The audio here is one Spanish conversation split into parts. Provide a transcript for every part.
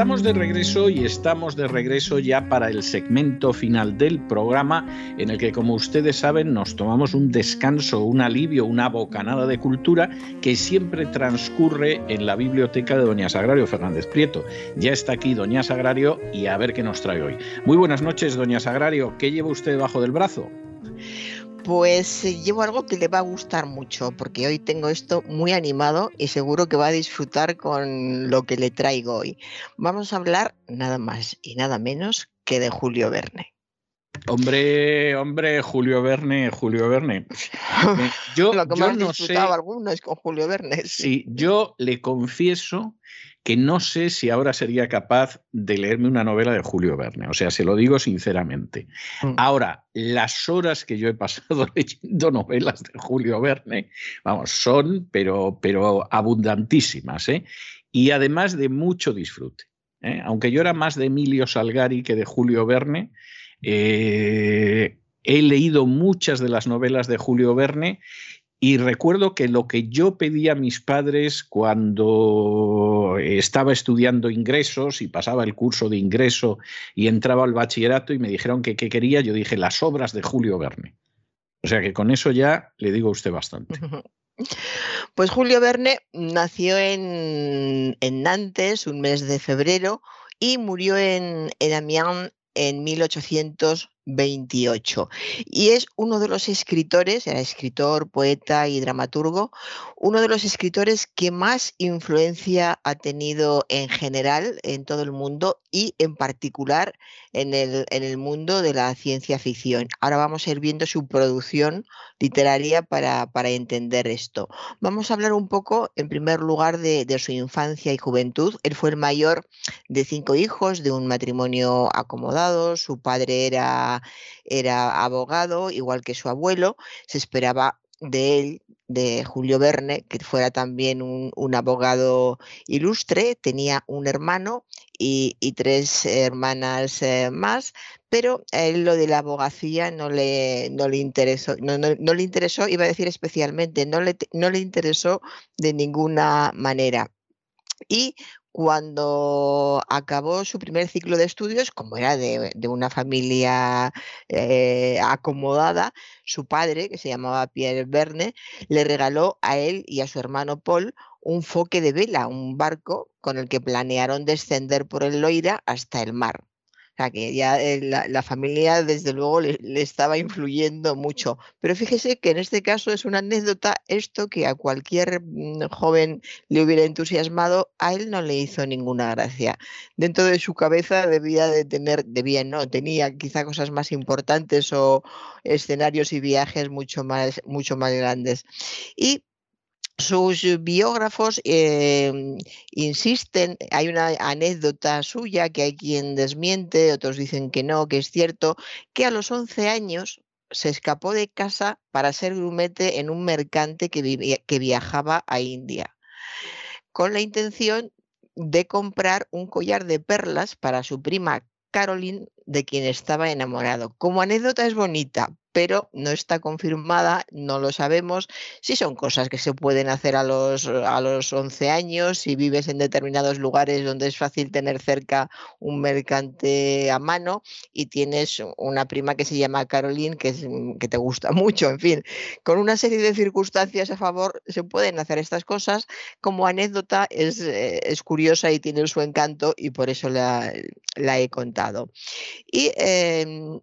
Estamos de regreso y estamos de regreso ya para el segmento final del programa en el que, como ustedes saben, nos tomamos un descanso, un alivio, una bocanada de cultura que siempre transcurre en la biblioteca de Doña Sagrario Fernández Prieto. Ya está aquí Doña Sagrario y a ver qué nos trae hoy. Muy buenas noches, Doña Sagrario. ¿Qué lleva usted debajo del brazo? Pues eh, llevo algo que le va a gustar mucho, porque hoy tengo esto muy animado y seguro que va a disfrutar con lo que le traigo hoy. Vamos a hablar nada más y nada menos que de Julio Verne. Hombre, hombre, Julio Verne, Julio Verne. Yo, lo que yo más no disfrutado sé, alguno es con Julio Verne. sí, yo le confieso que no sé si ahora sería capaz de leerme una novela de Julio Verne. O sea, se lo digo sinceramente. Mm. Ahora, las horas que yo he pasado leyendo novelas de Julio Verne, vamos, son, pero, pero abundantísimas, ¿eh? Y además de mucho disfrute. ¿eh? Aunque yo era más de Emilio Salgari que de Julio Verne, eh, he leído muchas de las novelas de Julio Verne y recuerdo que lo que yo pedía a mis padres cuando estaba estudiando ingresos y pasaba el curso de ingreso y entraba al bachillerato y me dijeron que qué quería, yo dije las obras de Julio Verne. O sea que con eso ya le digo a usted bastante. Pues Julio Verne nació en, en Nantes un mes de febrero y murió en, en Amiens en 1828. Y es uno de los escritores, era escritor, poeta y dramaturgo, uno de los escritores que más influencia ha tenido en general en todo el mundo y en particular en el, en el mundo de la ciencia ficción. Ahora vamos a ir viendo su producción literaria para, para entender esto. Vamos a hablar un poco, en primer lugar, de, de su infancia y juventud. Él fue el mayor de cinco hijos, de un matrimonio acomodado. Su padre era, era abogado, igual que su abuelo. Se esperaba de él, de Julio Verne, que fuera también un, abogado ilustre. Tenía un hermano y, y tres hermanas eh, más, pero a él lo de la abogacía no le, no le interesó, no, no- no le interesó, iba a decir especialmente, no le, no le interesó de ninguna manera. Y cuando acabó su primer ciclo de estudios, como era de, una familia eh, acomodada, su padre, que se llamaba Pierre Verne, le regaló a él y a su hermano Paul un foque de vela, un barco con el que planearon descender por el Loira hasta el mar. Sea que ya eh, la, la familia desde luego le, le estaba influyendo mucho. Pero fíjese que en este caso es una anécdota esto que a cualquier mm, joven le hubiera entusiasmado, a él no le hizo ninguna gracia. Dentro de su cabeza debía de tener, debía no, tenía quizá cosas más importantes o escenarios y viajes mucho más, mucho más grandes. Y sus biógrafos eh, insisten, hay una anécdota suya que hay quien desmiente, otros dicen que no, que es cierto, que a los 11 años se escapó de casa para ser grumete en un mercante que, vivía- que viajaba a India, con la intención de comprar un collar de perlas para su prima Caroline, de quien estaba enamorado. Como anécdota es bonita, pero no está confirmada, no lo sabemos. Si son cosas que se pueden hacer a los, a los 11 años, si vives en determinados lugares donde es fácil tener cerca un mercante a mano y tienes una prima que se llama Caroline, que, mm, te gusta mucho, en fin, con una serie de circunstancias a favor se pueden hacer estas cosas. Como anécdota es, eh, es curiosa y tiene su encanto y por eso la, la he contado. Y em,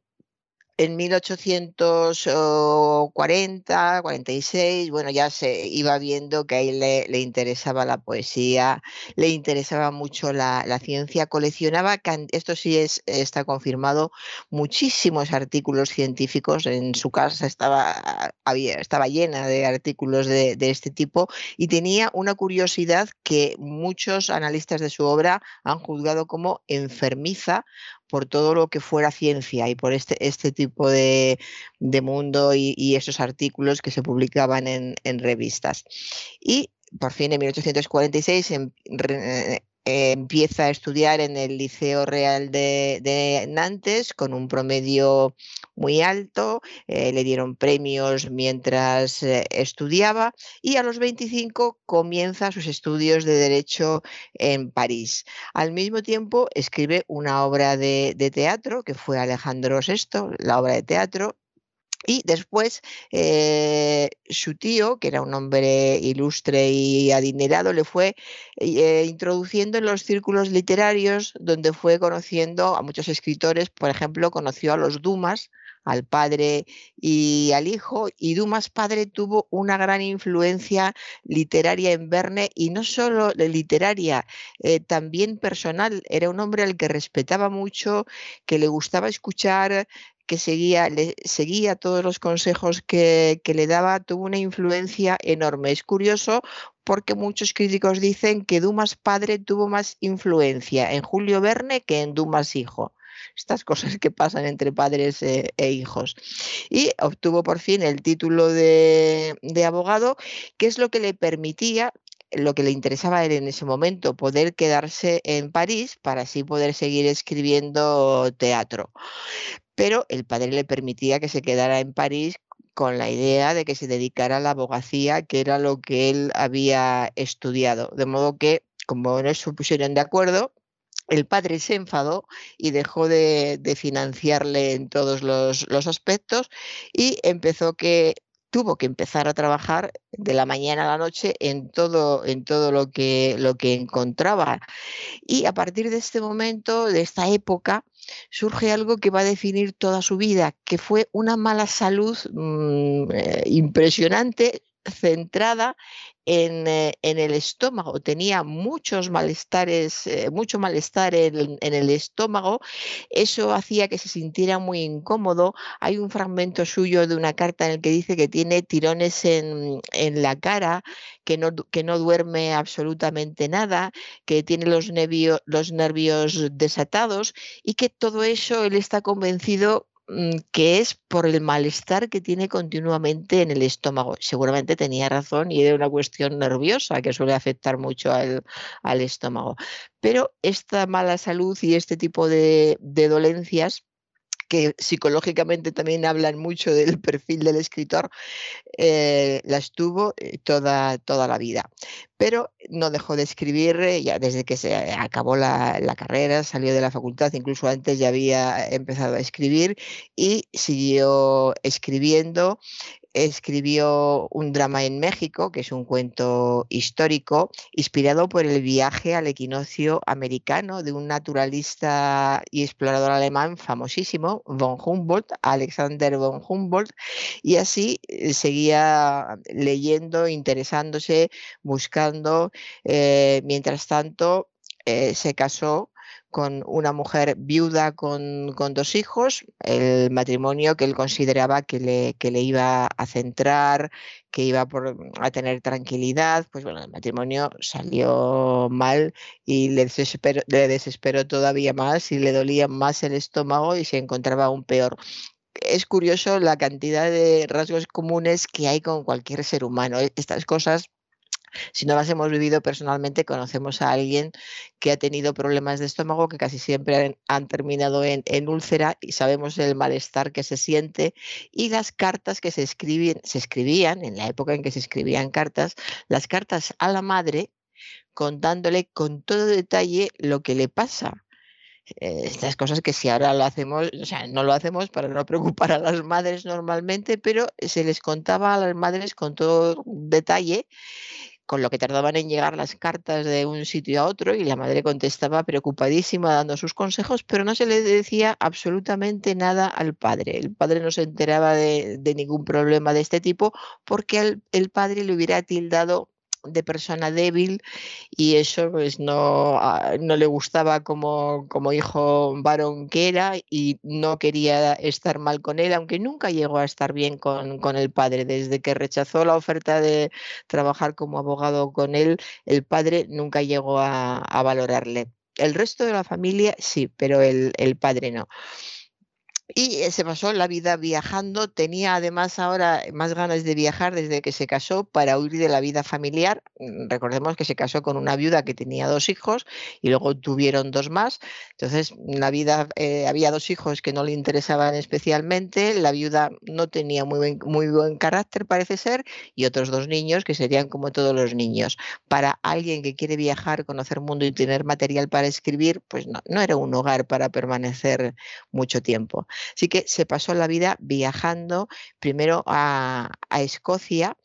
en 1840, 46, bueno, ya se iba viendo que a él le, interesaba la poesía, le interesaba mucho la, ciencia, coleccionaba, esto sí es, está confirmado, muchísimos artículos científicos, en su casa estaba, había, estaba llena de artículos de, de este tipo y tenía una curiosidad que muchos analistas de su obra han juzgado como enfermiza por todo lo que fuera ciencia y por este, este tipo de, mundo y, esos artículos que se publicaban en, revistas. Y por fin en 1846 eh, empieza a estudiar en el Liceo Real de, Nantes con un promedio muy alto, eh, le dieron premios mientras eh, estudiaba y a los 25 comienza sus estudios de Derecho en París. Al mismo tiempo escribe una obra de, de teatro que fue Alejandro VI, la obra de teatro, y después eh, su tío, que era un hombre ilustre y adinerado, le fue eh, introduciendo en los círculos literarios donde fue conociendo a muchos escritores. Por ejemplo, conoció a los Dumas, al padre y al hijo, y Dumas padre tuvo una gran influencia literaria en Verne y no solo literaria, eh, también personal. Era un hombre al que respetaba mucho, que le gustaba escuchar, que seguía, le, seguía todos los consejos que, le daba, tuvo una influencia enorme. Es curioso porque muchos críticos dicen que Dumas padre tuvo más influencia en Julio Verne que en Dumas hijo estas cosas que pasan entre padres e, e hijos. Y obtuvo por fin el título de, de, abogado, que es lo que le permitía lo que le interesaba a él en ese momento, poder quedarse en París para así poder seguir escribiendo teatro. Pero el padre le permitía que se quedara en París con la idea de que se dedicara a la abogacía, que era lo que él había estudiado. De modo que, como no se pusieron de acuerdo, el padre se enfadó y dejó de, financiarle en todos los, los, aspectos y empezó que tuvo que empezar a trabajar de la mañana a la noche en todo, en todo lo, que, lo que encontraba. Y a partir de este momento, de esta época, surge algo que va a definir toda su vida, que fue una mala salud mm, eh, impresionante centrada eh, en, el estómago, tenía muchos malestares, eh, mucho malestar en, el estómago, eso hacía que se sintiera muy incómodo. Hay un fragmento suyo de una carta en el que dice que tiene tirones en, la cara, que no, duerme absolutamente nada, que tiene los, los nervios desatados y que todo eso él está convencido que es por el malestar que tiene continuamente en el estómago. Seguramente tenía razón y era una cuestión nerviosa que suele afectar mucho al, estómago. Pero esta mala salud y este tipo de dolencias que psicológicamente también hablan mucho del perfil del escritor, eh, las tuvo eh, toda, toda la vida. Pero no dejó de escribir eh, ya desde que se acabó la, la, carrera, salió de la facultad, incluso antes ya había empezado a escribir y siguió escribiendo escribió un drama en México, que es un cuento histórico, inspirado por el viaje al equinoccio americano de un naturalista y explorador alemán famosísimo, von Humboldt, Alexander von Humboldt, y así eh, seguía leyendo, interesándose, buscando. Eh, mientras tanto, eh, se casó con una mujer viuda con, dos hijos, el matrimonio que él consideraba que le, que le iba a centrar, que iba a tener tranquilidad, pues bueno, el matrimonio salió mal y le desesperó, le desesperó todavía más y le dolía más el estómago y se encontraba aún peor es curioso la cantidad de rasgos comunes que hay con cualquier ser humano. Estas cosas si no las hemos vivido personalmente, conocemos a alguien que ha tenido problemas de estómago que casi siempre han, terminado en, úlcera y sabemos el malestar que se siente y las cartas que se, escribían, se escribían en la época en que se escribían cartas, las cartas a la madre contándole con todo detalle lo que le pasa. Eh, estas cosas que si ahora lo hacemos, o sea, no lo hacemos para no preocupar a las madres normalmente, pero se les contaba a las madres con todo detalle con lo que tardaban en llegar las cartas de un sitio a otro y la madre contestaba preocupadísima dando sus consejos, pero no se le decía absolutamente nada al padre. El padre no se enteraba de, ningún problema de este tipo porque el padre le hubiera tildado de persona débil y eso pues no, ah, no le gustaba como, como hijo varón que era y no quería estar mal con él, aunque nunca llegó a estar bien con, con el padre. Desde que rechazó la oferta de trabajar como abogado con él, el padre nunca llegó a, valorarle. El resto de la familia sí, pero el, el padre no. Y eh, se pasó la vida viajando. Tenía además ahora más ganas de viajar desde que se casó para huir de la vida familiar. Mm, recordemos que se casó con una viuda que tenía dos hijos y luego tuvieron dos más. Entonces, la vida, eh, había dos hijos que no le interesaban especialmente. La viuda no tenía muy buen, carácter, parece ser, y otros dos niños que serían como todos los niños. Para alguien que quiere viajar, conocer mundo y tener material para escribir, pues no era un hogar para permanecer mucho tiempo. Así que se pasó la vida viajando primero a, Escocia.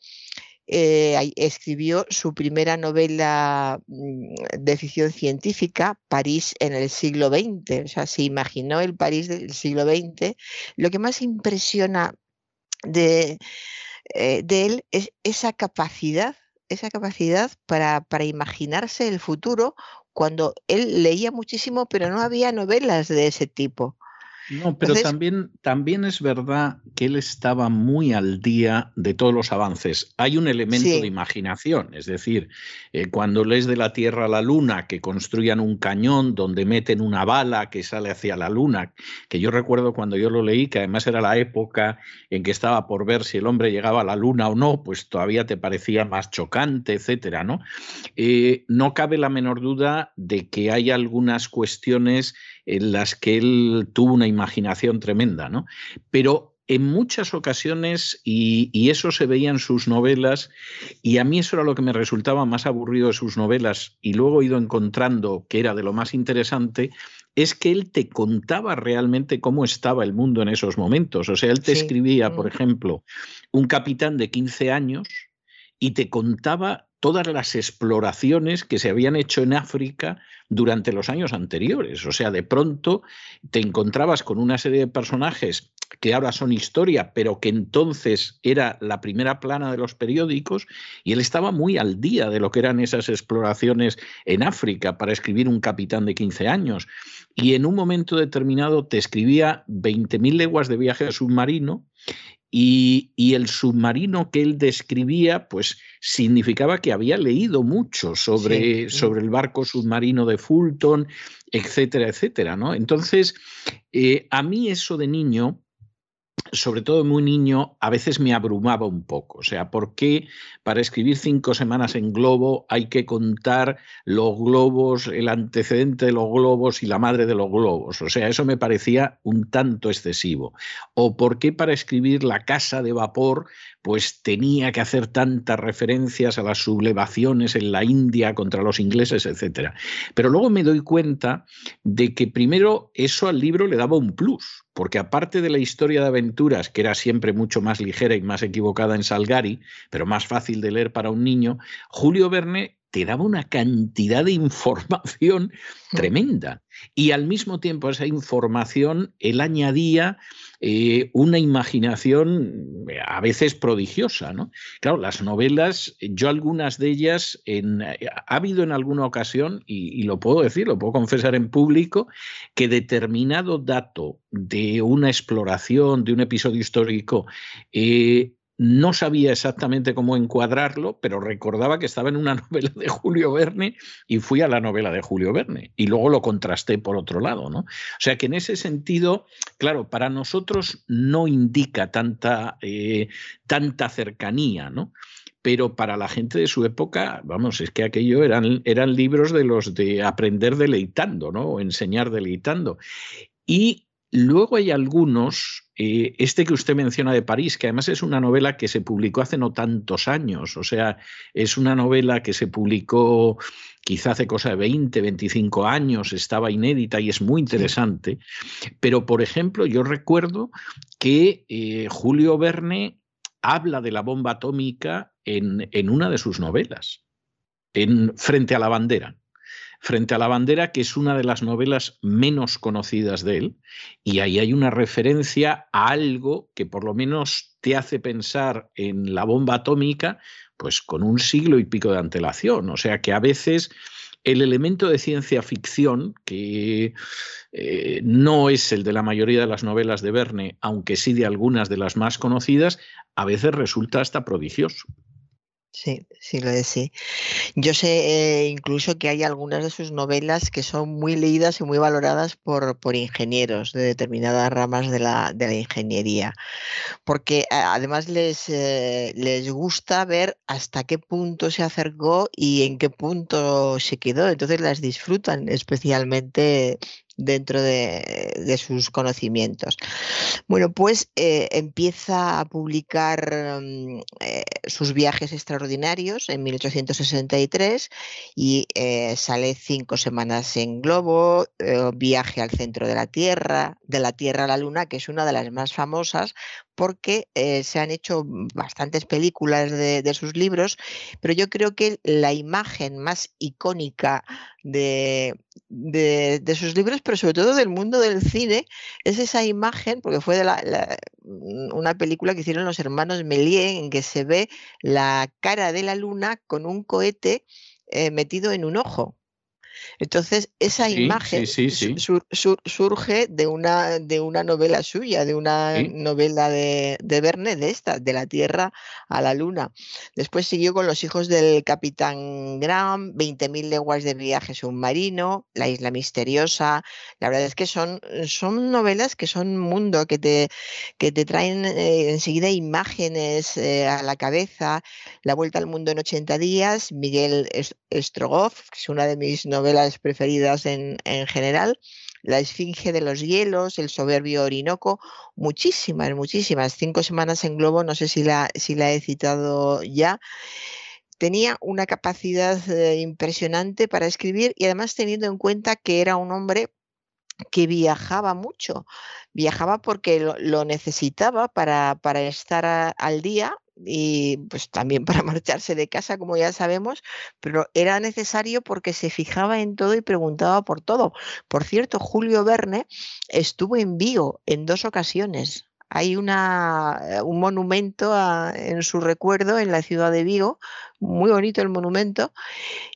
Eh, escribió su primera novela mm, de ficción científica, París en el siglo XX. O sea, se imaginó el París del siglo XX. Lo que más impresiona de, eh, de él es esa capacidad, esa capacidad para imaginarse el futuro cuando él leía muchísimo, pero no había novelas de ese tipo. No, pero también, también es verdad que él estaba muy al día de todos los avances. Hay un elemento de imaginación, es decir, eh, cuando lees de la Tierra a la Luna que construyan un cañón donde meten una bala que sale hacia la Luna, que yo recuerdo cuando yo lo leí, que además era la época en que estaba por ver si el hombre llegaba a la Luna o no, pues todavía te parecía más chocante, etcétera, ¿no? Eh, no cabe la menor duda de que hay algunas cuestiones en las que él tuvo una imaginación tremenda, ¿no? Pero en muchas ocasiones, y, eso se veía en sus novelas, y a mí eso era lo que me resultaba más aburrido de sus novelas, y luego he ido encontrando que era de lo más interesante, es que él te contaba realmente cómo estaba el mundo en esos momentos. O sea, él te escribía, por mm. ejemplo, un capitán de 15 años y te contaba todas las exploraciones que se habían hecho en África durante los años anteriores. O sea, de pronto te encontrabas con una serie de personajes que ahora son historia, pero que entonces era la primera plana de los periódicos, y él estaba muy al día de lo que eran esas exploraciones en África para escribir un capitán de 15 años. Y en un momento determinado te escribía 20.000 leguas de viaje submarino y, el submarino que él describía, pues significaba que había leído mucho sobre, sobre el barco submarino de Fulton, etcétera, etcétera, ¿no? Entonces, eh, a mí eso de niño, sobre todo muy niño, a veces me abrumaba un poco. O sea, ¿por qué para escribir cinco semanas en globo hay que contar los globos, el antecedente de los globos y la madre de los globos? O sea, eso me parecía un tanto excesivo. ¿O por qué para escribir la casa de vapor pues tenía que hacer tantas referencias a las sublevaciones en la India contra los ingleses, etcétera? Pero luego me doy cuenta de que primero eso al libro le daba un plus porque aparte de la historia de aventuras, que era siempre mucho más ligera y más equivocada en Salgari, pero más fácil de leer para un niño, Julio Verne te daba una cantidad de información tremenda. Y al mismo tiempo esa información, él añadía eh, una imaginación eh, a veces prodigiosa. ¿no? Claro, las novelas, yo algunas de ellas, en, eh, ha habido en alguna ocasión, y, lo puedo decir, lo puedo confesar en público, que determinado dato de una exploración, de un episodio histórico, no sabía exactamente cómo encuadrarlo, pero recordaba que estaba en una novela de Julio Verne y fui a la novela de Julio Verne y luego lo contrasté por otro lado, ¿no? O sea que en ese sentido, claro, para nosotros no indica tanta, eh, tanta cercanía, ¿no? Pero para la gente de su época, vamos, es que aquello eran, eran libros de los de aprender deleitando, ¿no? O enseñar deleitando. Y Luego hay algunos, eh, este que usted menciona de París, que además es una novela que se publicó hace no tantos años, o sea, es una novela que se publicó quizá hace cosa de 20, 25 años, estaba inédita y es muy interesante, pero por ejemplo yo recuerdo que eh, Julio Verne habla de la bomba atómica en, en una de sus novelas. en Frente a la bandera. Frente a la bandera, que es una de las novelas menos conocidas de él, y ahí hay una referencia a algo que por lo menos te hace pensar en la bomba atómica, pues con un siglo y pico de antelación. O sea que a veces el elemento de ciencia ficción, que eh, no es el de la mayoría de las novelas de Verne, aunque sí de algunas de las más conocidas, a veces resulta hasta prodigioso. Sí, sí, lo es, sí. Yo sé eh, incluso que hay algunas de sus novelas que son muy leídas y muy valoradas por, por ingenieros de determinadas ramas de la, de la ingeniería, porque además les, eh, les gusta ver hasta qué punto se acercó y en qué punto se quedó, entonces las disfrutan especialmente dentro de, sus conocimientos. Bueno, pues eh, empieza a publicar mm, sus viajes extraordinarios en 1863 y eh, sale cinco semanas en globo, viaje al centro de la Tierra, de la Tierra a la Luna, que es una de las más famosas porque se han hecho bastantes películas de, sus libros, pero yo creo que la imagen más icónica de, de, sus libros, pero sobre todo del mundo del cine, es esa imagen, porque fue de la, una película que hicieron los hermanos Méliès, en que se ve la cara de la luna con un cohete eh, metido en un ojo. Entonces, esa imagen surge de una, de una novela suya, de una novela de, de, Verne, de esta, de la Tierra a la Luna. Después siguió con Los hijos del Capitán Graham, 20.000 leguas de viaje submarino, La isla misteriosa. La verdad es que son, son novelas que son mundo, que te, que te traen eh, enseguida imágenes eh, a la cabeza. La vuelta al mundo en 80 días, Miguel Strogoff, que es una de mis novelas novelas preferidas en, general. La Esfinge de los Hielos, El Soberbio Orinoco, muchísimas, muchísimas. Cinco semanas en globo, no sé si la, si la he citado ya tenía una capacidad eh, impresionante para escribir y además teniendo en cuenta que era un hombre que viajaba mucho, viajaba porque lo, necesitaba para, para estar al día y pues también para marcharse de casa, como ya sabemos, pero era necesario porque se fijaba en todo y preguntaba por todo. Por cierto, Julio Verne estuvo en Vigo en dos ocasiones. Hay eh, un monumento en su recuerdo en la ciudad de Vigo, muy bonito el monumento,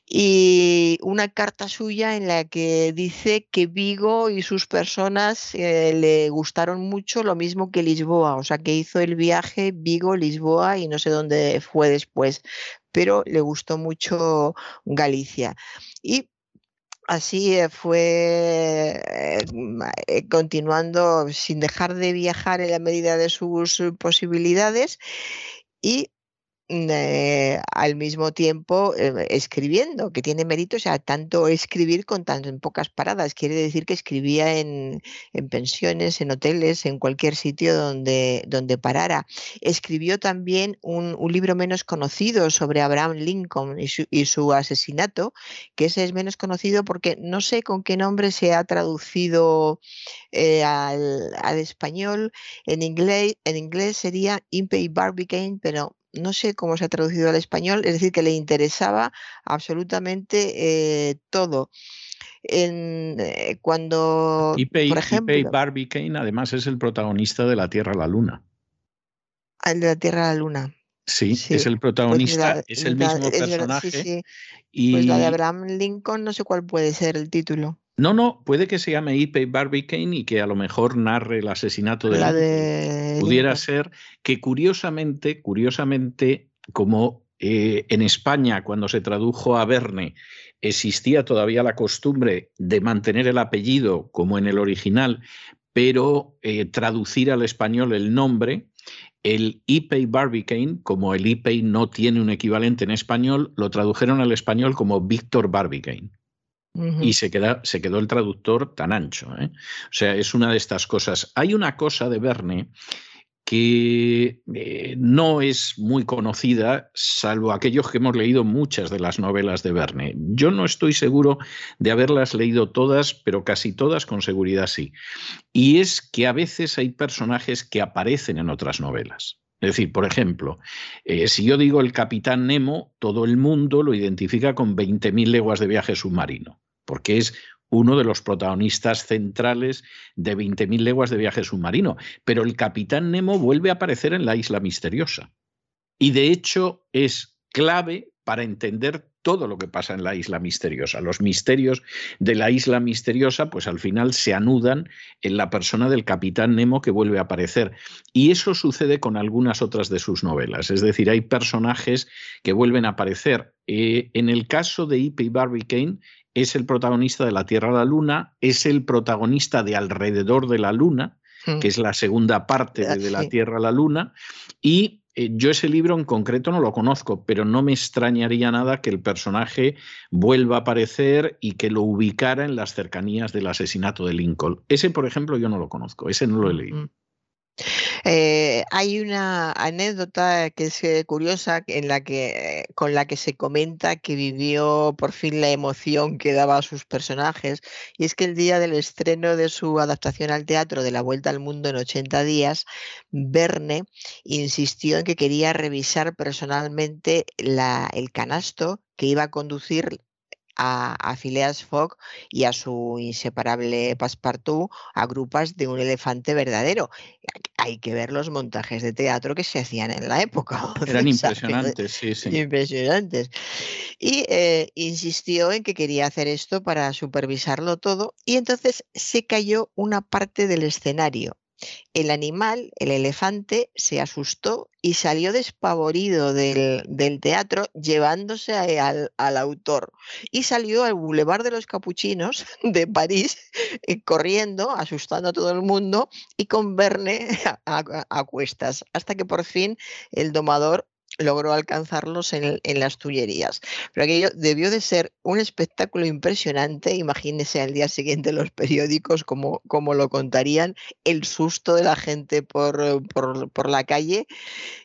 y una carta suya en la que dice que Vigo y sus personas eh, le gustaron mucho lo mismo que Lisboa, o sea que hizo el viaje Vigo-Lisboa y no sé dónde fue después, pero le gustó mucho Galicia. Y así eh, fue eh, continuando sin dejar de viajar en la medida de sus posibilidades y eh, al mismo tiempo eh, escribiendo, que tiene mérito, o sea, tanto escribir con tan pocas paradas. Quiere decir que escribía en, pensiones, en hoteles, en cualquier sitio donde, donde parara. Escribió también un, libro menos conocido sobre Abraham Lincoln y su, asesinato, que ese es menos conocido porque no sé con qué nombre se ha traducido eh, al, al, español. En inglés, en inglés sería Impey Barbicane, pero no sé cómo se ha traducido al español, es decir, que le interesaba absolutamente eh, todo. En, eh, cuando, por ejemplo, Barbie Kane además es el protagonista de La Tierra a la Luna. Ah, el de La Tierra a la Luna. Sí, es el pues protagonista, es el mismo personaje. Y... Pues la de Abraham Lincoln, no sé cuál puede ser el título. No, no, puede que se llame Ipe Barbicane y que a lo mejor narre el asesinato de la de... Pudiera ser que curiosamente, curiosamente, como eh, en España cuando se tradujo a Verne existía todavía la costumbre de mantener el apellido como en el original, pero eh, traducir al español el nombre, el Ipey Barbicane, como el Ipey no tiene un equivalente en español, lo tradujeron al español como Víctor Barbicane y se, queda, se quedó el traductor tan ancho. ¿eh? O sea, es una de estas cosas. Hay una cosa de Verne que eh, no es muy conocida, salvo aquellos que hemos leído muchas de las novelas de Verne. Yo no estoy seguro de haberlas leído todas, pero casi todas con seguridad sí. Y es que a veces hay personajes que aparecen en otras novelas. Es decir, por ejemplo, eh, si yo digo el capitán Nemo, todo el mundo lo identifica con 20.000 leguas de viaje submarino, porque es uno de los protagonistas centrales de 20.000 leguas de viaje submarino. Pero el capitán Nemo vuelve a aparecer en la isla misteriosa. Y de hecho es clave para entender todo lo que pasa en la isla misteriosa. Los misterios de la isla misteriosa, pues al final se anudan en la persona del capitán Nemo que vuelve a aparecer. Y eso sucede con algunas otras de sus novelas. Es decir, hay personajes que vuelven a aparecer. Eh, en el caso de E.P. Barbicane, es el protagonista de La Tierra a la Luna, es el protagonista de Alrededor de la Luna, mm. que es la segunda parte de, de La Tierra a la Luna, y eh, yo ese libro en concreto no lo conozco, pero no me extrañaría nada que el personaje vuelva a aparecer y que lo ubicara en las cercanías del asesinato de Lincoln. Ese, por ejemplo, yo no lo conozco, ese no lo he leído. Eh, hay una anécdota que es eh, curiosa en la que, con la que se comenta que vivió por fin la emoción que daba a sus personajes, y es que el día del estreno de su adaptación al teatro de La Vuelta al Mundo en 80 días, Verne insistió en que quería revisar personalmente el canasto que iba a conducir a, a Phileas Fogg y a su inseparable Passepartout a grupas de un elefante verdadero. Hay que ver los montajes de teatro que se hacían en la época. Eran impresionantes, sí, sí. Impresionantes. Y eh, insistió en que quería hacer esto para supervisarlo todo y entonces se cayó una parte del escenario el animal, el elefante, se asustó y salió despavorido del, teatro llevándose al, autor. Y salió al Boulevard de los Capuchinos de París eh, corriendo, asustando a todo el mundo y con Verne a cuestas, hasta que por fin el domador logró alcanzarlos en, las Tullerías. Pero aquello debió de ser un espectáculo impresionante. Imagínense al día siguiente los periódicos como, lo contarían, el susto de la gente por, por, la calle.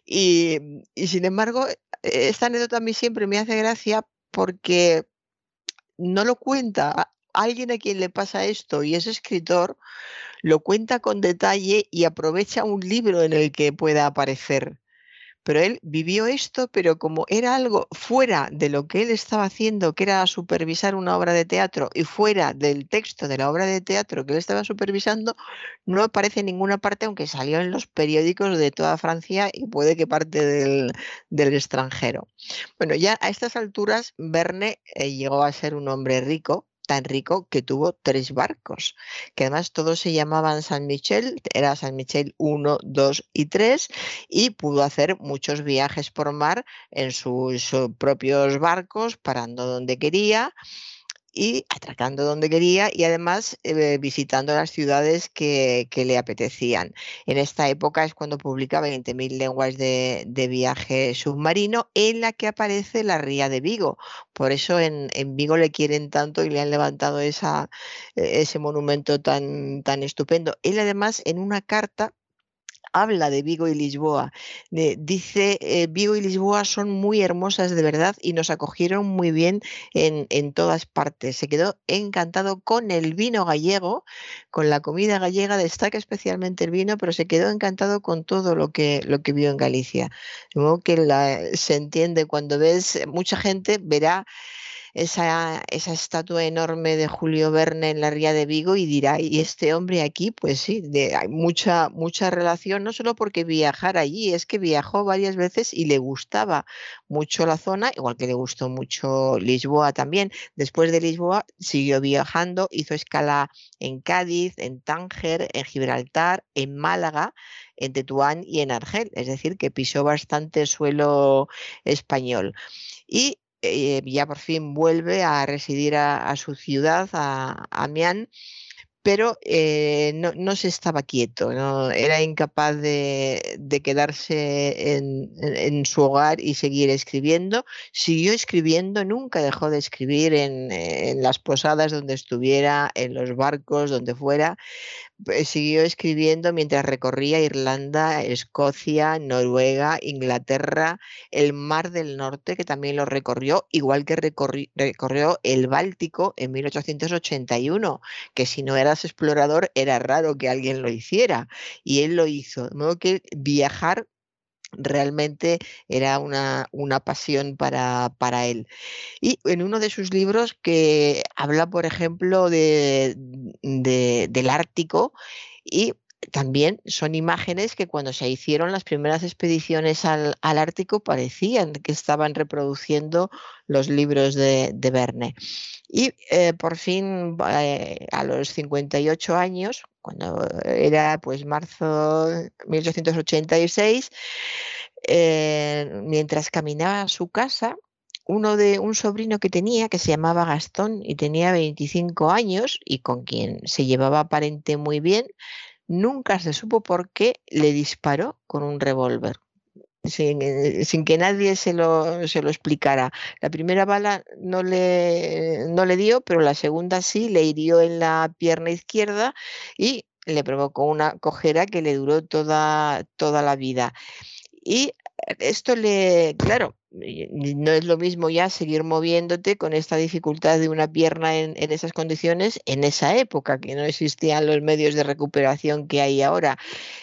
Y, y, sin embargo, esta anécdota a mí siempre me hace gracia porque no lo cuenta alguien a quien le pasa esto y es escritor, lo cuenta con detalle y aprovecha un libro en el que pueda aparecer pero él vivió esto, pero como era algo fuera de lo que él estaba haciendo, que era supervisar una obra de teatro, y fuera del texto de la obra de teatro que él estaba supervisando, no aparece en ninguna parte, aunque salió en los periódicos de toda Francia y puede que parte del, extranjero. Bueno, ya a estas alturas, Verne eh, llegó a ser un hombre rico, tan rico que tuvo tres barcos, que además todos se llamaban San Michel, era San Michel 1, 2 y 3, y pudo hacer muchos viajes por mar en sus propios barcos, parando donde quería y atracando donde quería y además eh, visitando las ciudades que, le apetecían. En esta época es cuando publica 20.000 lenguas de, viaje submarino en la que aparece la ría de Vigo. Por eso en, en Vigo le quieren tanto y le han levantado esa, e, ese monumento tan, tan estupendo. Él además en una carta habla de Vigo y Lisboa. dice, eh, Vigo y Lisboa son muy hermosas de verdad y nos acogieron muy bien en, en, todas partes. Se quedó encantado con el vino gallego, con la comida gallega, destaca especialmente el vino, pero se quedó encantado con todo lo que, lo que vio en Galicia. De que la, se entiende cuando ves, mucha gente verá esa, esa estatua enorme de Julio Verne en la Ría de Vigo y dirá, ¿y este hombre aquí? Pues sí, hay mucha, mucha relación, no solo porque viajar allí, es que viajó varias veces y le gustaba mucho la zona, igual que le gustó mucho Lisboa también. Después de Lisboa siguió viajando, hizo escala en Cádiz, en Tánger, en Gibraltar, en Málaga en Tetuán y en Argel, es decir, que pisó bastante suelo español. Y eh, ya por fin vuelve a residir a, su ciudad, a, Amiens, pero eh, no, se estaba quieto, ¿no? era incapaz de, quedarse en, su hogar y seguir escribiendo. Siguió escribiendo, nunca dejó de escribir en, las posadas donde estuviera, en los barcos, donde fuera, siguió escribiendo mientras recorría Irlanda, Escocia, Noruega, Inglaterra, el Mar del Norte, que también lo recorrió, igual que recorrió el Báltico en 1881, que si no eras explorador era raro que alguien lo hiciera, y él lo hizo. De modo que viajar realmente era una, una pasión para, para, él. Y en uno de sus libros que habla, por ejemplo, de, de, del Ártico y también son imágenes que cuando se hicieron las primeras expediciones al, Ártico parecían que estaban reproduciendo los libros de, de Verne. Y eh, por fin, eh, a los 58 años, cuando era pues marzo 1886, eh, mientras caminaba a su casa, uno de un sobrino que tenía que se llamaba Gastón y tenía 25 años y con quien se llevaba aparente muy bien, nunca se supo por qué le disparó con un revólver. Sin, eh, sin, que nadie se lo, se lo, explicara. La primera bala no le, no le dio, pero la segunda sí, le hirió en la pierna izquierda y le provocó una cojera que le duró toda, toda la vida. Y esto le, claro, no es lo mismo ya seguir moviéndote con esta dificultad de una pierna en, en, esas condiciones en esa época, que no existían los medios de recuperación que hay ahora.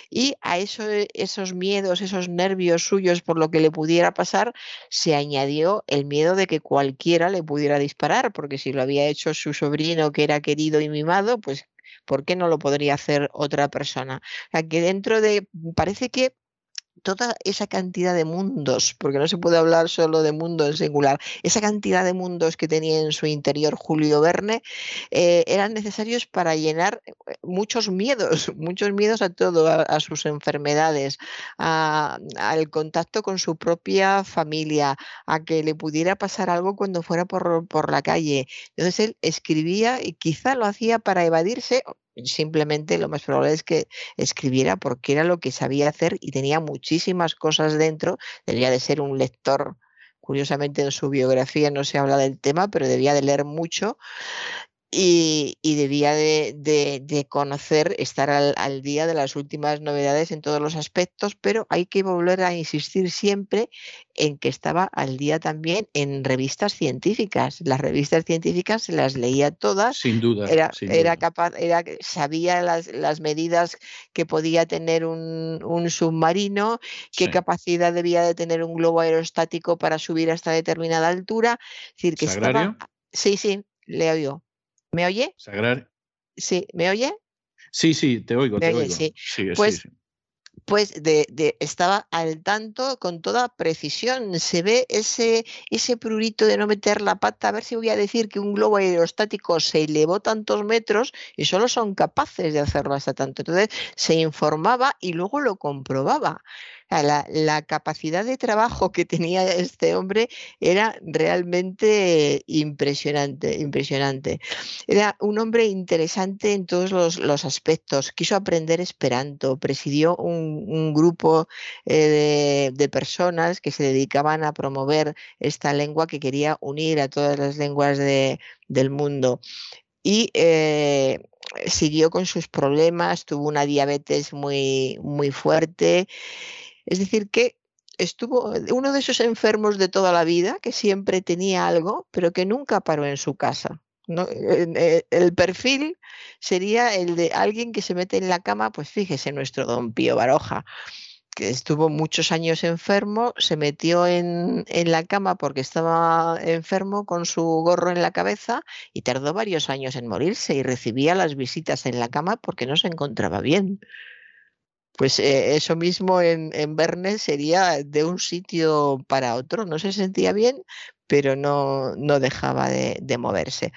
Y a eso, esos miedos, esos nervios suyos por lo que le pudiera pasar, se añadió el miedo de que cualquiera le pudiera disparar, porque si lo había hecho su sobrino que era querido y mimado, pues ¿por qué no lo podría hacer otra persona? O sea, que dentro de, parece que toda esa cantidad de mundos, porque no se puede hablar solo de mundo en singular, esa cantidad de mundos que tenía en su interior Julio Verne, eh, eran necesarios para llenar eh, muchos miedos, muchos miedos a todo, a, sus enfermedades, al contacto con su propia familia, a que le pudiera pasar algo cuando fuera por, por la calle. Entonces él escribía y quizá lo hacía para evadirse simplemente lo más probable es que escribiera porque era lo que sabía hacer y tenía muchísimas cosas dentro. Debía de ser un lector, curiosamente en su biografía no se habla del tema, pero debía de leer mucho y, y debía de, de, de, conocer, estar al, al, día de las últimas novedades en todos los aspectos, pero hay que volver a insistir siempre en que estaba al día también en revistas científicas. Las revistas científicas se las leía todas. Sin duda. Era, sin era duda. capaz, era, sabía las, las medidas que podía tener un, un submarino, qué Sí. capacidad debía de tener un globo aerostático para subir hasta determinada altura. Es decir, que ¿Sagrario? estaba. Sí, sí, le oigo. ¿Me oye? Sagrario. Sí, ¿me oye? Sí, sí, te oigo, te oye, oigo. sí. Sí, Pues sí, sí. pues de, de- estaba al tanto con toda precisión. Se ve ese, ese prurito de no meter la pata, a ver si voy a decir que un globo aerostático se elevó tantos metros y solo son capaces de hacerlo hasta tanto. Entonces se informaba y luego lo comprobaba. La, capacidad de trabajo que tenía este hombre era realmente impresionante. Era un hombre interesante en todos los, aspectos. Quiso aprender esperanto, presidió un, grupo eh, de, personas que se dedicaban a promover esta lengua que quería unir a todas las lenguas de- del mundo. Y eh, siguió con sus problemas, tuvo una diabetes muy, muy fuerte. Es decir, que estuvo uno de esos enfermos de toda la vida que siempre tenía algo, pero que nunca paró en su casa. eh, El perfil sería el de alguien que se mete en la cama, pues fíjese, nuestro don Pío Baroja, que estuvo muchos años enfermo, se metió en, en la cama porque estaba enfermo con su gorro en la cabeza y tardó varios años en morirse y recibía las visitas en la cama porque no se encontraba bien. Pues eh, eso mismo en, en Verne sería de un sitio para otro, no se sentía bien, pero no, no dejaba de, de moverse.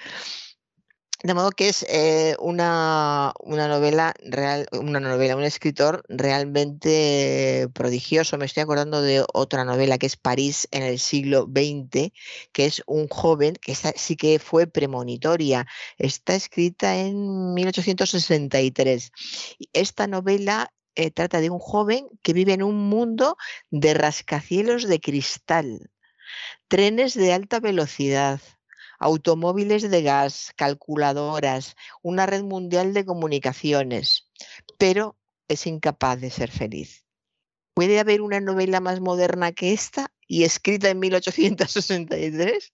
De modo que es eh, una, una novela real, una novela, un escritor realmente prodigioso. Me estoy acordando de otra novela que es París en el siglo XX, que es un joven, que sí que fue premonitoria. Está escrita en 1863. Y Esta novela eh, trata de un joven que vive en un mundo de rascacielos de cristal, trenes de alta velocidad, automóviles de gas, calculadoras, una red mundial de comunicaciones, pero es incapaz de ser feliz. ¿Puede haber una novela más moderna que esta y escrita en 1863?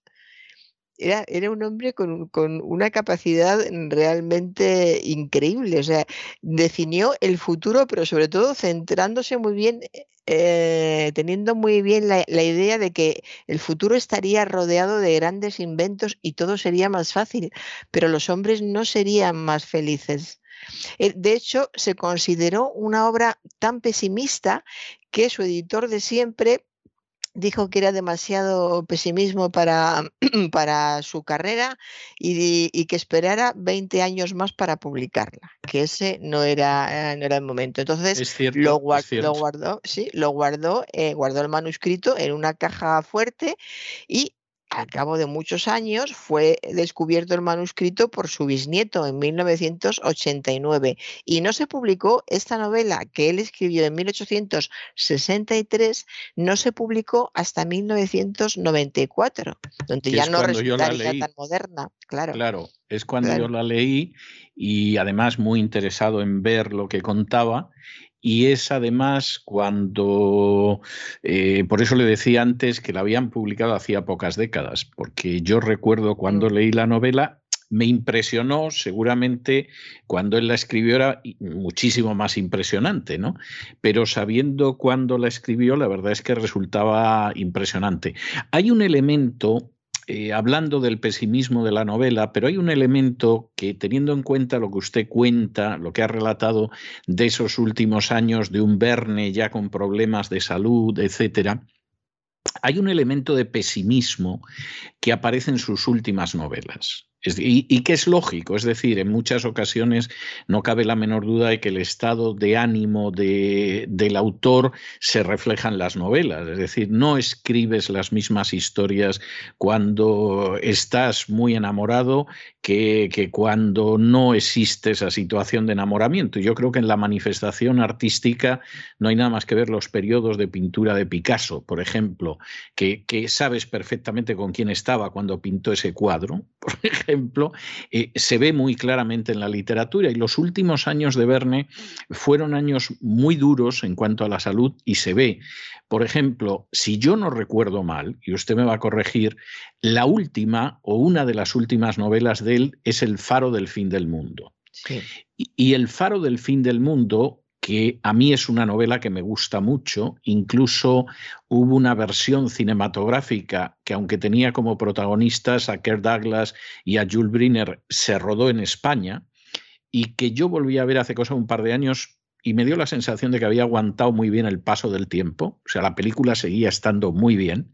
Era, era un hombre con, con, una capacidad realmente increíble. O sea, definió el futuro, pero sobre todo centrándose muy bien, eh, teniendo muy bien la, la, idea de que el futuro estaría rodeado de grandes inventos y todo sería más fácil, pero los hombres no serían más felices. Eh, de hecho, se consideró una obra tan pesimista que su editor de siempre dijo que era demasiado pesimismo para, para su carrera y, y, que esperara 20 años más para publicarla, que ese no era, no era el momento. Entonces lo, lo, guardó, sí, lo guardó, eh, guardó el manuscrito en una caja fuerte y al cabo de muchos años fue descubierto el manuscrito por su bisnieto en 1989 y no se publicó esta novela que él escribió en 1863, no se publicó hasta 1994, donde ya no resultaría tan moderna. Claro. Claro, es cuando yo la leí y además muy interesado en ver lo que contaba y es además cuando, eh, por eso le decía antes que la habían publicado hacía pocas décadas, porque yo recuerdo cuando mm. leí la novela, me impresionó, seguramente cuando él la escribió era muchísimo más impresionante, ¿no? Pero sabiendo cuándo la escribió, la verdad es que resultaba impresionante. Hay un elemento eh, hablando del pesimismo de la novela, pero hay un elemento que, teniendo en cuenta lo que usted cuenta, lo que ha relatado de esos últimos años de un Verne ya con problemas de salud, etcétera, hay un elemento de pesimismo que aparece en sus últimas novelas y, que es lógico, es decir, en muchas ocasiones no cabe la menor duda de que el estado de ánimo de, del autor se refleja en las novelas, es decir, no escribes las mismas historias cuando estás muy enamorado que, cuando no existe esa situación de enamoramiento. Yo creo que en la manifestación artística no hay nada más que ver los periodos de pintura de Picasso, por ejemplo, que, que sabes perfectamente con quién estaba cuando pintó ese cuadro, por ejemplo ejemplo, eh, se ve muy claramente en la literatura y los últimos años de Verne fueron años muy duros en cuanto a la salud y se ve. Por ejemplo, si yo no recuerdo mal, y usted me va a corregir, la última o una de las últimas novelas de él es El faro del fin del mundo. y El faro del fin del mundo que a mí es una novela que me gusta mucho. Incluso hubo una versión cinematográfica que, aunque tenía como protagonistas a Kirk Douglas y a Jules Briner, se rodó en España y que yo volví a ver hace cosa un par de años y me dio la sensación de que había aguantado muy bien el paso del tiempo, o sea, la película seguía estando muy bien.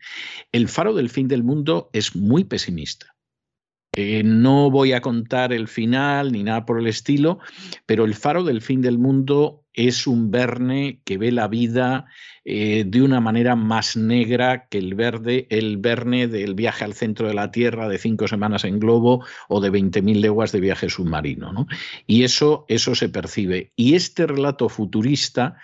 El faro del fin del mundo es muy pesimista. Eh, no voy a contar el final ni nada por el estilo, pero el faro del fin del mundo es un Verne que ve la vida eh, de una manera más negra que el verde, el Verne del viaje al centro de la Tierra de cinco semanas en globo o de 20.000 leguas de viaje submarino. ¿no? Y eso, eso se percibe. Y este relato futurista,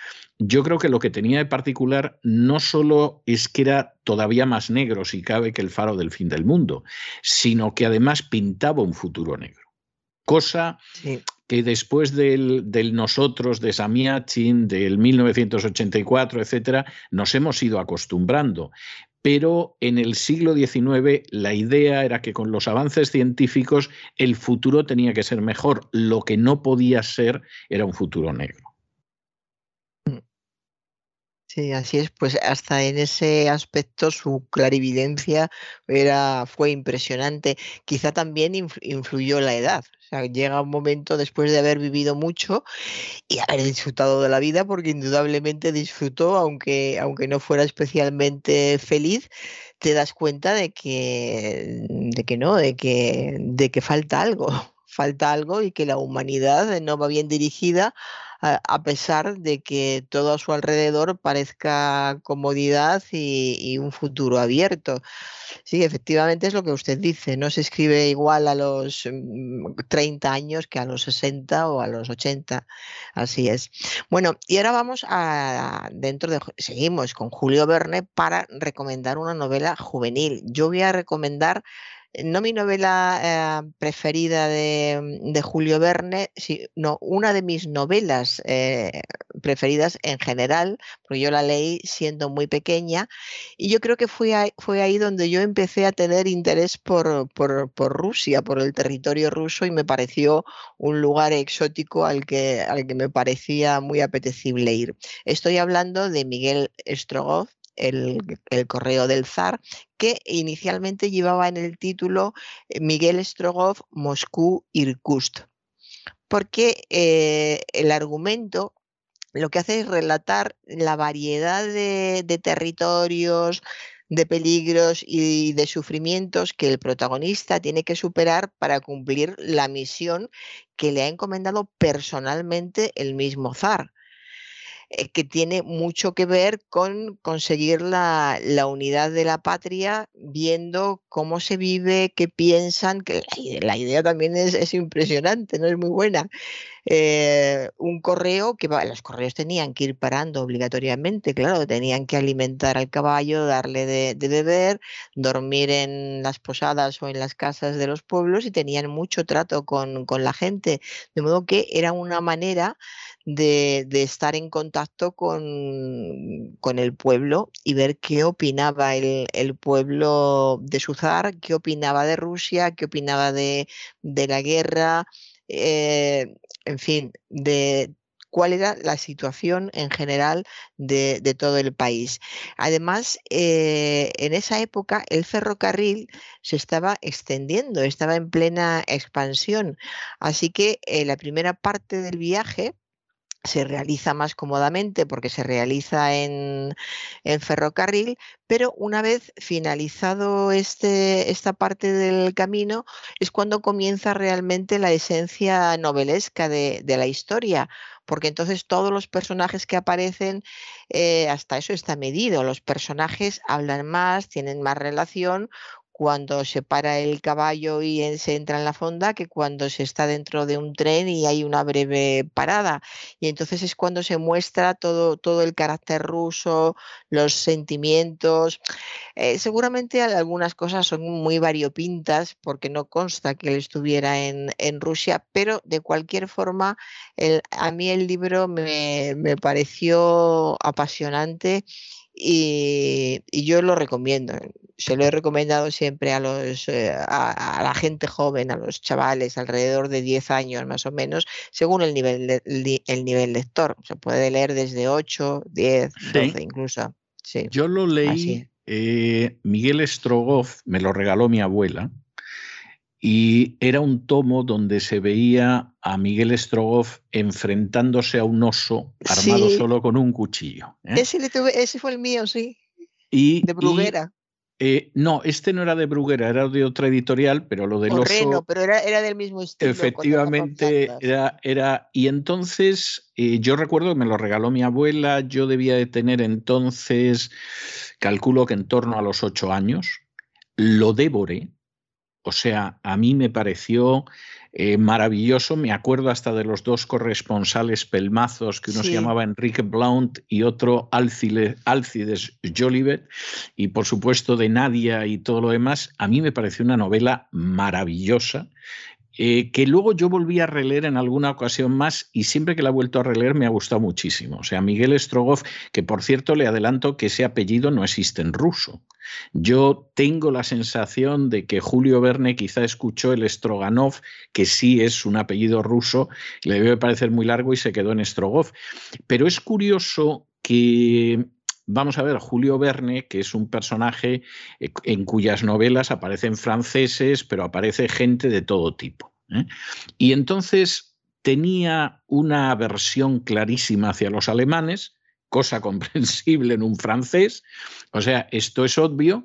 yo creo que lo que tenía de particular no solo es que era todavía más negro, si cabe, que el faro del fin del mundo, sino que además pintaba un futuro negro. Cosa que después del, nosotros, de Samiachin, del 1984, etcétera, nos hemos ido acostumbrando. Pero en el siglo XIX la idea era que con los avances científicos el futuro tenía que ser mejor. Lo que no podía ser era un futuro negro. Sí, así es, pues hasta en ese aspecto su clarividencia era, fue impresionante. Quizá también influyó la edad. O sea, llega un momento después de haber vivido mucho y haber disfrutado de la vida, porque indudablemente disfrutó, aunque, aunque no fuera especialmente feliz, te das cuenta de que, de que no, de que, de que falta algo, falta algo y que la humanidad no va bien dirigida a, pesar de que todo a su alrededor parezca comodidad y, un futuro abierto. Sí, efectivamente es lo que usted dice, no se escribe igual a los 30 mm, años que a los 60 o a los 80, así es. Bueno, y ahora vamos a, dentro de, seguimos con Julio Verne para recomendar una novela juvenil. Yo voy a recomendar no mi novela eh, preferida de, Julio Verne, sino una de mis novelas eh, preferidas en general, porque yo la leí siendo muy pequeña, y yo creo que fue ahí, fue ahí donde yo empecé a tener interés por, por, por, Rusia, por el territorio ruso, y me pareció un lugar exótico al que, al que me parecía muy apetecible ir. Estoy hablando de Miguel Strogoff, el, correo del zar, que inicialmente llevaba en el título eh, Miguel Strogoff, Moscú, Irkutsk, porque eh, el argumento lo que hace es relatar la variedad de, de territorios, de peligros y de sufrimientos que el protagonista tiene que superar para cumplir la misión que le ha encomendado personalmente el mismo zar. Eh, que tiene mucho que ver con conseguir la, unidad de la patria, viendo cómo se vive, qué piensan, que la, idea también es, impresionante, no es muy buena. Eh, un correo que los correos tenían que ir parando obligatoriamente, claro, tenían que alimentar al caballo, darle de, beber, dormir en las posadas o en las casas de los pueblos y tenían mucho trato con, con la gente, de modo que era una manera de, estar en contacto con, el pueblo y ver qué opinaba el, pueblo de su zar, qué opinaba de Rusia, qué opinaba de, la guerra, eh, en fin, de cuál era la situación en general de, todo el país. Además, eh, en esa época el ferrocarril se estaba extendiendo, estaba en plena expansión. Así que eh, la primera parte del viaje se realiza más cómodamente porque se realiza en, ferrocarril, pero una vez finalizado este, esta parte del camino es cuando comienza realmente la esencia novelesca de, la historia, porque entonces todos los personajes que aparecen, eh, hasta eso está medido, los personajes hablan más, tienen más relación, cuando se para el caballo y se entra en la fonda que cuando se está dentro de un tren y hay una breve parada. Y entonces es cuando se muestra todo, todo el carácter ruso, los sentimientos. Eh, seguramente algunas cosas son muy variopintas porque no consta que él estuviera en, Rusia, pero de cualquier forma a mí el libro me, me pareció apasionante y, yo lo recomiendo. Se lo he recomendado siempre a, los, eh, a, la gente joven, a los chavales, alrededor de 10 años más o menos, según el nivel, el nivel lector. Se puede leer desde 8, 10, 12 incluso. Sí. Yo lo leí, eh, Miguel Strogoff me lo regaló mi abuela y era un tomo donde se veía a Miguel Strogoff enfrentándose a un oso armado solo con un cuchillo. ¿eh? Ese, fue el mío, sí. Y, de Bruguera. Eh, no, este no era de Bruguera, era de otra editorial, pero lo del oso. pero era, del mismo estilo. Efectivamente, era, era. Y entonces, eh, yo recuerdo que me lo regaló mi abuela, yo debía de tener entonces, calculo que en torno a los ocho años, lo devoré o sea, a mí me pareció eh, maravilloso. Me acuerdo hasta de los dos corresponsales pelmazos, que uno se llamaba Enrique Blount y otro Alcides Jolivet, y por supuesto de Nadia y todo lo demás. A mí me pareció una novela maravillosa eh, que luego yo volví a releer en alguna ocasión más y siempre que la he vuelto a releer me ha gustado muchísimo. O sea, Miguel Strogoff, que por cierto le adelanto que ese apellido no existe en ruso. Yo tengo la sensación de que Julio Verne quizá escuchó el Stroganov, que sí es un apellido ruso, le debe parecer muy largo y se quedó en Strogoff. Pero es curioso que Vamos a ver, Julio Verne, que es un personaje eh, en cuyas novelas aparecen franceses, pero aparece gente de todo tipo. ¿eh? Y entonces tenía una aversión clarísima hacia los alemanes, cosa comprensible en un francés, o sea, esto es obvio,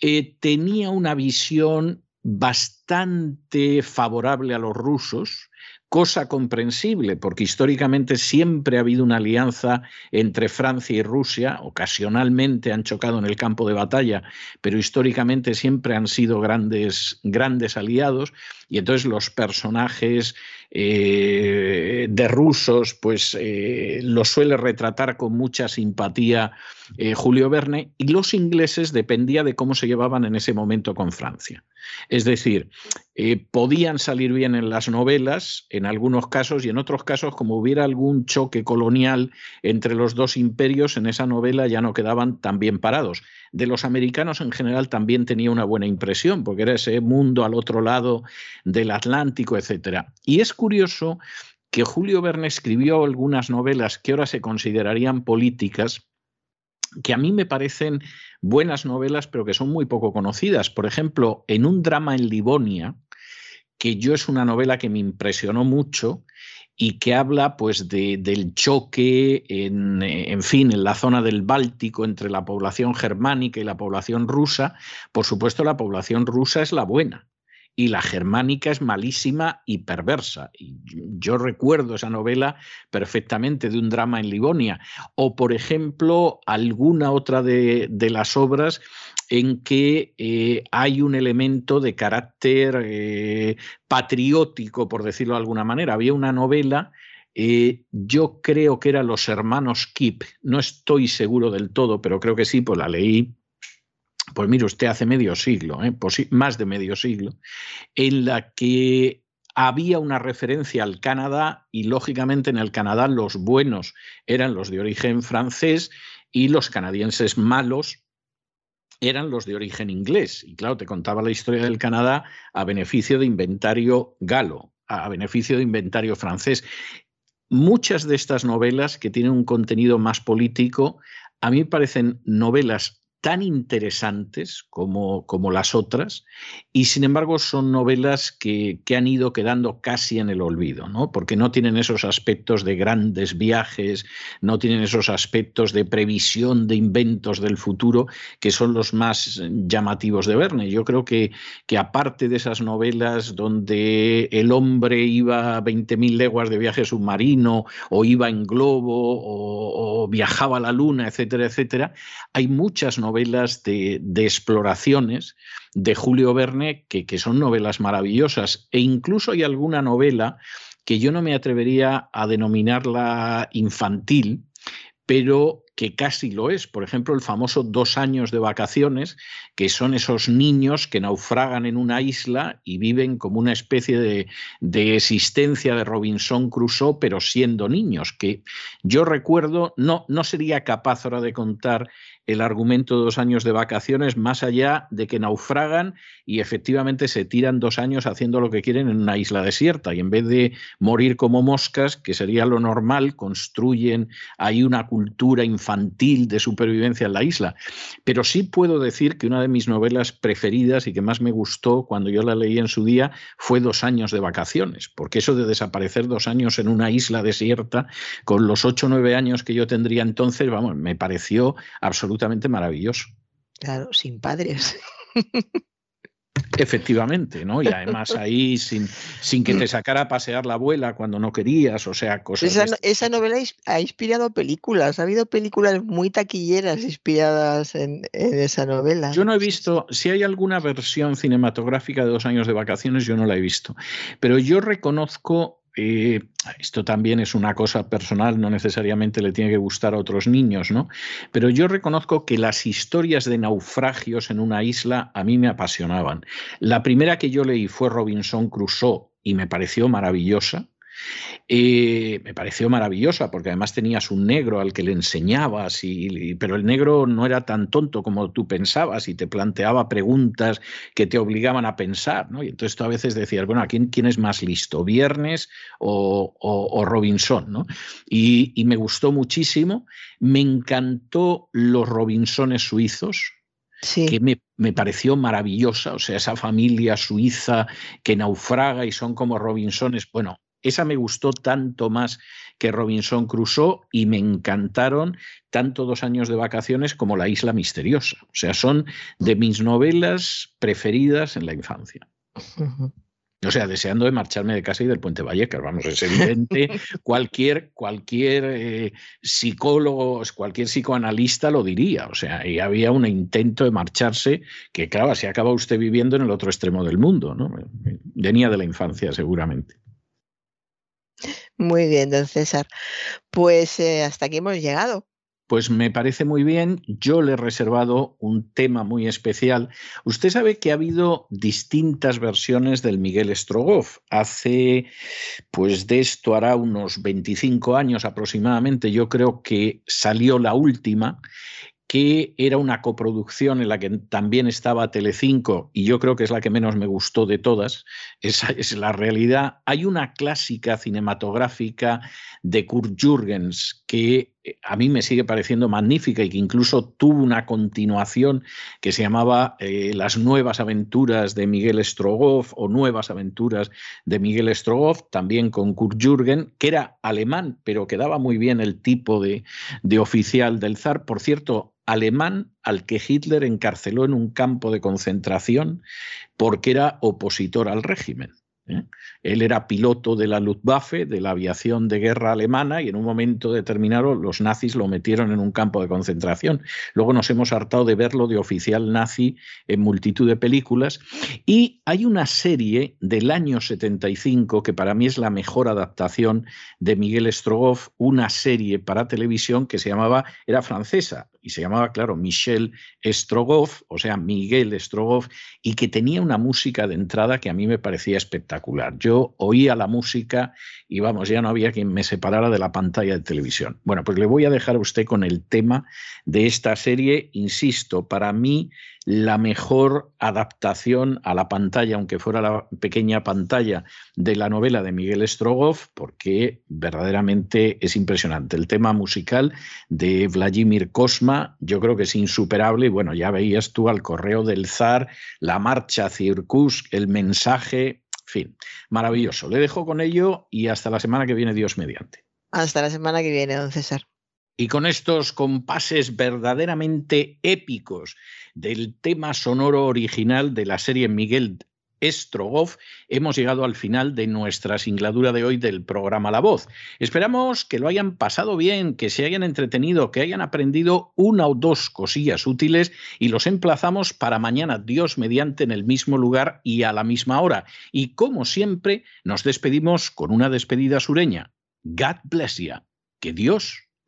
eh, tenía una visión bastante favorable a los rusos, cosa comprensible, porque históricamente siempre ha habido una alianza entre Francia y Rusia, ocasionalmente han chocado en el campo de batalla, pero históricamente siempre han sido grandes, grandes aliados, y entonces los personajes eh, de rusos, pues eh, los suele retratar con mucha simpatía eh, Julio Verne, y los ingleses dependía de cómo se llevaban en ese momento con Francia. Es decir, eh, podían salir bien en las novelas, en algunos casos, y en otros casos, como hubiera algún choque colonial entre los dos imperios, en esa novela ya no quedaban tan bien parados. De los americanos en general también tenía una buena impresión, porque era ese mundo al otro lado del Atlántico, etc. Y es curioso que Julio Verne escribió algunas novelas que ahora se considerarían políticas, que a mí me parecen buenas novelas, pero que son muy poco conocidas. Por ejemplo, en un drama en Livonia, que yo es una novela que me impresionó mucho y que habla pues de, del choque en, en, fin en la zona del Báltico entre la población germánica y la población rusa por supuesto la población rusa es la buena y la germánica es malísima y perversa. Y yo recuerdo esa novela perfectamente de un drama en Livonia. O, por ejemplo, alguna otra de, de las obras en que eh, hay un elemento de carácter eh, patriótico, por decirlo de alguna manera. Había una novela eh, yo creo que era Los Hermanos Kip, no estoy seguro del todo, pero creo que sí, pues la leí pues mire usted, hace medio siglo, pues más de medio siglo, en la que había una referencia al Canadá y lógicamente en el Canadá los buenos eran los de origen francés y los canadienses malos eran los de origen inglés. Y claro, te contaba la historia del Canadá a beneficio de inventario galo, a beneficio de inventario francés. Muchas de estas novelas que tienen un contenido más político, a mí me parecen novelas tan interesantes como, como, las otras, y sin embargo son novelas que, que, han ido quedando casi en el olvido, ¿no? porque no tienen esos aspectos de grandes viajes, no tienen esos aspectos de previsión de inventos del futuro que son los más llamativos de Verne. Yo creo que, que aparte de esas novelas donde el hombre iba a 20.000 leguas de viaje submarino, o iba en globo, o, o viajaba a la luna, etcétera, etcétera, hay muchas novelas novelas de, exploraciones de Julio Verne, que, que son novelas maravillosas, e incluso hay alguna novela que yo no me atrevería a denominarla infantil, pero que casi lo es. Por ejemplo, el famoso dos años de vacaciones, que son esos niños que naufragan en una isla y viven como una especie de, de existencia de Robinson Crusoe, pero siendo niños, que yo recuerdo, no, no sería capaz ahora de contar el argumento de dos años de vacaciones, más allá de que naufragan y efectivamente se tiran dos años haciendo lo que quieren en una isla desierta y en vez de morir como moscas, que sería lo normal, construyen ahí una cultura infantil de supervivencia en la isla. Pero sí puedo decir que una de mis novelas preferidas y que más me gustó cuando yo la leí en su día fue Dos años de vacaciones, porque eso de desaparecer dos años en una isla desierta, con los ocho o nueve años que yo tendría entonces, vamos, me pareció absolutamente maravilloso. Claro, sin padres. Efectivamente, ¿no? Y además ahí sin, sin que te sacara a pasear la abuela cuando no querías, o sea, cosas. Esa, esa novela ha inspirado películas, ha habido películas muy taquilleras inspiradas en, en, esa novela. Yo no he visto, si hay alguna versión cinematográfica de dos años de vacaciones, yo no la he visto, pero yo reconozco eh, esto también es una cosa personal, no necesariamente le tiene que gustar a otros niños, ¿no? Pero yo reconozco que las historias de naufragios en una isla a mí me apasionaban. La primera que yo leí fue Robinson Crusoe y me pareció maravillosa. Eh, me pareció maravillosa porque además tenías un negro al que le enseñabas, y, pero el negro no era tan tonto como tú pensabas y te planteaba preguntas que te obligaban a pensar. ¿no? Y entonces tú a veces decías, bueno, ¿quién, quién es más listo, Viernes o, o, o Robinson? ¿no? Y, y me gustó muchísimo. Me encantó los Robinsones suizos, Sí. que me, me, pareció maravillosa, o sea, esa familia suiza que naufraga y son como Robinsones, bueno, esa me gustó tanto más que Robinson Crusoe y me encantaron tanto Dos años de vacaciones como La isla misteriosa. O sea, son de mis novelas preferidas en la infancia. O sea, deseando de marcharme de casa y del Puente Vallecas. Vamos, es evidente. cualquier cualquier eh, psicólogo, cualquier psicoanalista lo diría. O sea, y había un intento de marcharse que, claro, se acaba usted viviendo en el otro extremo del mundo. ¿no? Venía de la infancia, seguramente. Muy bien, don César. Pues eh, hasta aquí hemos llegado. Pues me parece muy bien. Yo le he reservado un tema muy especial. Usted sabe que ha habido distintas versiones del Miguel Strogoff. Hace, pues de esto hará unos 25 años aproximadamente, yo creo que salió la última que era una coproducción en la que también estaba Telecinco y yo creo que es la que menos me gustó de todas, esa es la realidad. Hay una clásica cinematográfica de Kurt Jürgens que a mí me sigue pareciendo magnífica y que incluso tuvo una continuación que se llamaba eh, Las nuevas aventuras de Miguel Strogoff o Nuevas aventuras de Miguel Strogoff, también con Kurt Jürgen, que era alemán, pero que daba muy bien el tipo de oficial del zar. Por cierto, alemán al que Hitler encarceló en un campo de concentración porque era opositor al régimen. ¿Eh? Él era piloto de la Luftwaffe, de la aviación de guerra alemana, y en un momento determinado los nazis lo metieron en un campo de concentración. Luego nos hemos hartado de verlo de oficial nazi en multitud de películas. Y hay una serie del año 75 que para mí es la mejor adaptación de Miguel Strogoff, una serie para televisión que se llamaba, era francesa, y se llamaba, claro, Michel Strogoff, o sea, Miguel Strogoff, y que tenía una música de entrada que a mí me parecía espectacular. Yo oía la música y vamos, ya no había quien me separara de la pantalla de televisión. Bueno, pues le voy a dejar a usted con el tema de esta serie, insisto, para mí la mejor adaptación a la pantalla, aunque fuera la pequeña pantalla de la novela de Miguel Strogoff, porque verdaderamente es impresionante. El tema musical de Vladimir Kosma, yo creo que es insuperable. Y bueno, ya veías tú al correo del zar, la marcha Circus, el mensaje, en fin, maravilloso. Le dejo con ello y hasta la semana que viene, Dios mediante. Hasta la semana que viene, don César. Y con estos compases verdaderamente épicos del tema sonoro original de la serie Miguel Strogoff, hemos llegado al final de nuestra singladura de hoy del programa La Voz. Esperamos que lo hayan pasado bien, que se hayan entretenido, que hayan aprendido una o dos cosillas útiles y los emplazamos para mañana, Dios mediante, en el mismo lugar y a la misma hora. Y como siempre, nos despedimos con una despedida sureña. God bless you. Que Dios